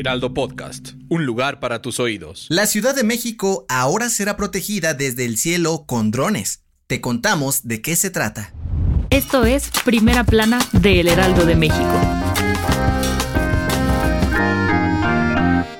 Heraldo Podcast, un lugar para tus oídos. La Ciudad de México ahora será protegida desde el cielo con drones. Te contamos de qué se trata. Esto es Primera Plana de El Heraldo de México.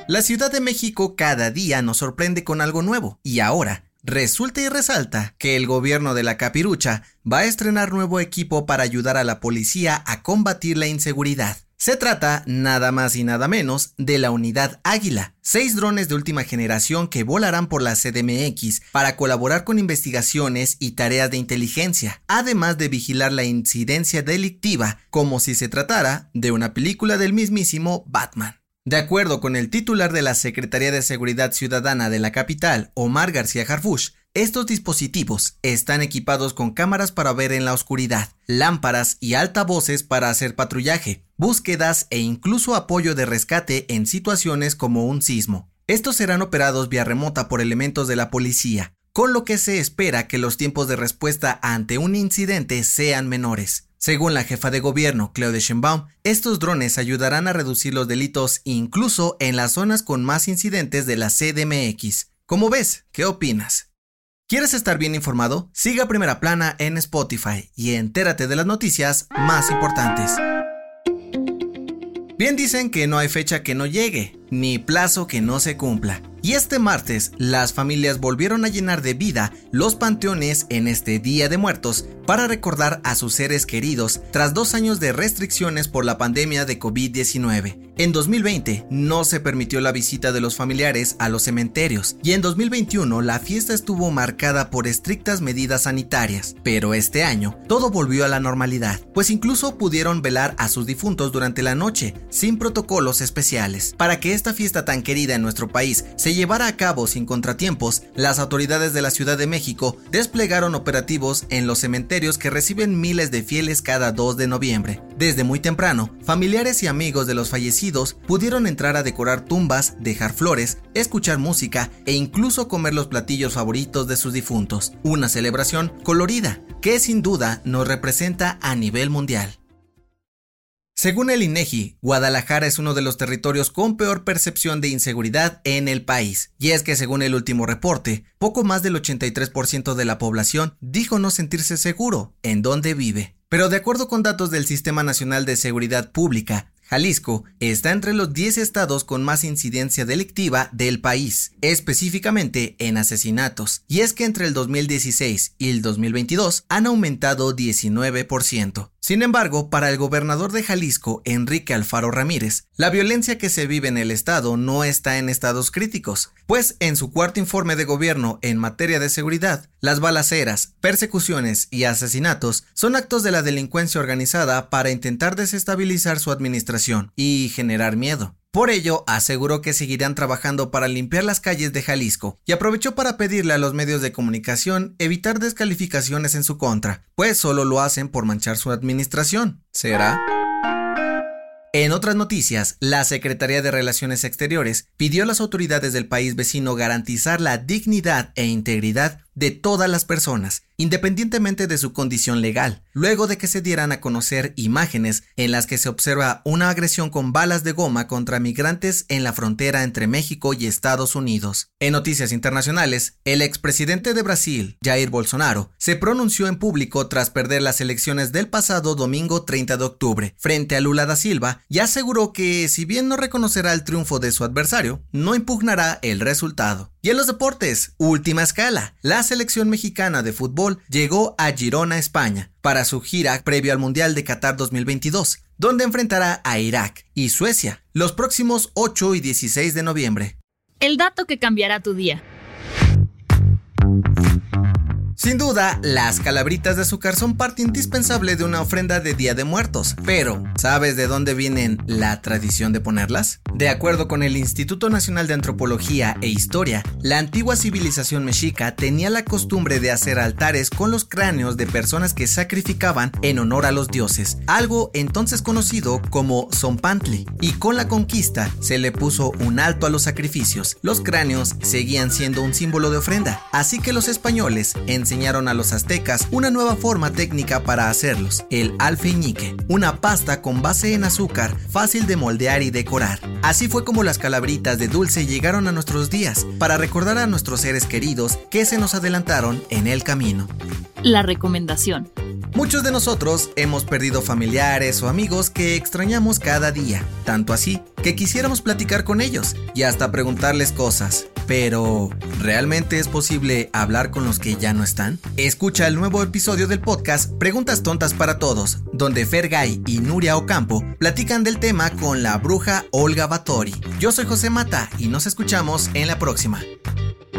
La Ciudad de México cada día nos sorprende con algo nuevo y ahora resulta y resalta que el gobierno de la capirucha va a estrenar nuevo equipo para ayudar a la policía a combatir la inseguridad. Se trata nada más y nada menos de la unidad Águila, seis drones de última generación que volarán por la CDMX para colaborar con investigaciones y tareas de inteligencia, además de vigilar la incidencia delictiva como si se tratara de una película del mismísimo Batman. De acuerdo con el titular de la Secretaría de Seguridad Ciudadana de la capital, Omar García Harfush, estos dispositivos están equipados con cámaras para ver en la oscuridad, lámparas y altavoces para hacer patrullaje, búsquedas e incluso apoyo de rescate en situaciones como un sismo. Estos serán operados vía remota por elementos de la policía, con lo que se espera que los tiempos de respuesta ante un incidente sean menores. Según la jefa de gobierno, Claudia Sheinbaum, estos drones ayudarán a reducir los delitos incluso en las zonas con más incidentes de la CDMX. ¿Cómo ves? ¿Qué opinas? ¿Quieres estar bien informado? Siga Primera Plana en Spotify y entérate de las noticias más importantes. Bien dicen que no hay fecha que no llegue, ni plazo que no se cumpla. Y este martes, las familias volvieron a llenar de vida los panteones en este Día de Muertos para recordar a sus seres queridos tras dos años de restricciones por la pandemia de COVID-19. En 2020 no se permitió la visita de los familiares a los cementerios y en 2021 la fiesta estuvo marcada por estrictas medidas sanitarias, pero este año todo volvió a la normalidad, pues incluso pudieron velar a sus difuntos durante la noche sin protocolos especiales. Para que esta fiesta tan querida en nuestro país se llevara a cabo sin contratiempos, las autoridades de la Ciudad de México desplegaron operativos en los cementerios que reciben miles de fieles cada 2 de noviembre. Desde muy temprano, familiares y amigos de los fallecidos pudieron entrar a decorar tumbas, dejar flores, escuchar música e incluso comer los platillos favoritos de sus difuntos. Una celebración colorida que sin duda nos representa a nivel mundial. Según el INEGI, Guadalajara es uno de los territorios con peor percepción de inseguridad en el país. Y es que según el último reporte, poco más del 83% de la población dijo no sentirse seguro en donde vive. Pero de acuerdo con datos del Sistema Nacional de Seguridad Pública, Jalisco está entre los 10 estados con más incidencia delictiva del país, específicamente en asesinatos, y es que entre el 2016 y el 2022 han aumentado 19%. Sin embargo, para el gobernador de Jalisco, Enrique Alfaro Ramírez, la violencia que se vive en el estado no está en estados críticos, pues en su cuarto informe de gobierno en materia de seguridad, las balaceras, persecuciones y asesinatos son actos de la delincuencia organizada para intentar desestabilizar su administración y generar miedo. Por ello, aseguró que seguirán trabajando para limpiar las calles de Jalisco y aprovechó para pedirle a los medios de comunicación evitar descalificaciones en su contra, pues solo lo hacen por manchar su administración. ¿Será? En otras noticias, la Secretaría de Relaciones Exteriores pidió a las autoridades del país vecino garantizar la dignidad e integridad de todas las personas, independientemente de su condición legal, luego de que se dieran a conocer imágenes en las que se observa una agresión con balas de goma contra migrantes en la frontera entre México y Estados Unidos. En noticias internacionales, el expresidente de Brasil, Jair Bolsonaro, se pronunció en público tras perder las elecciones del pasado domingo 30 de octubre frente a Lula da Silva y aseguró que si bien no reconocerá el triunfo de su adversario, no impugnará el resultado. Y en los deportes, última escala, la selección mexicana de fútbol llegó a Girona, España, para su gira previo al Mundial de Qatar 2022, donde enfrentará a Irak y Suecia los próximos 8 y 16 de noviembre. El dato que cambiará tu día. Sin duda, las calabritas de azúcar son parte indispensable de una ofrenda de Día de Muertos, pero ¿sabes de dónde vienen la tradición de ponerlas? De acuerdo con el Instituto Nacional de Antropología e Historia, la antigua civilización mexica tenía la costumbre de hacer altares con los cráneos de personas que sacrificaban en honor a los dioses, algo entonces conocido como Zompantli, y con la conquista se le puso un alto a los sacrificios. Los cráneos seguían siendo un símbolo de ofrenda, así que los españoles en enseñaron a los aztecas una nueva forma técnica para hacerlos, el alfeñique, una pasta con base en azúcar fácil de moldear y decorar. Así fue como las calabritas de dulce llegaron a nuestros días, para recordar a nuestros seres queridos que se nos adelantaron en el camino. La recomendación. Muchos de nosotros hemos perdido familiares o amigos que extrañamos cada día, tanto así que quisiéramos platicar con ellos y hasta preguntarles cosas. Pero, ¿realmente es posible hablar con los que ya no están? Escucha el nuevo episodio del podcast Preguntas Tontas para Todos, donde Fergay y Nuria Ocampo platican del tema con la bruja Olga Batori. Yo soy José Mata y nos escuchamos en la próxima.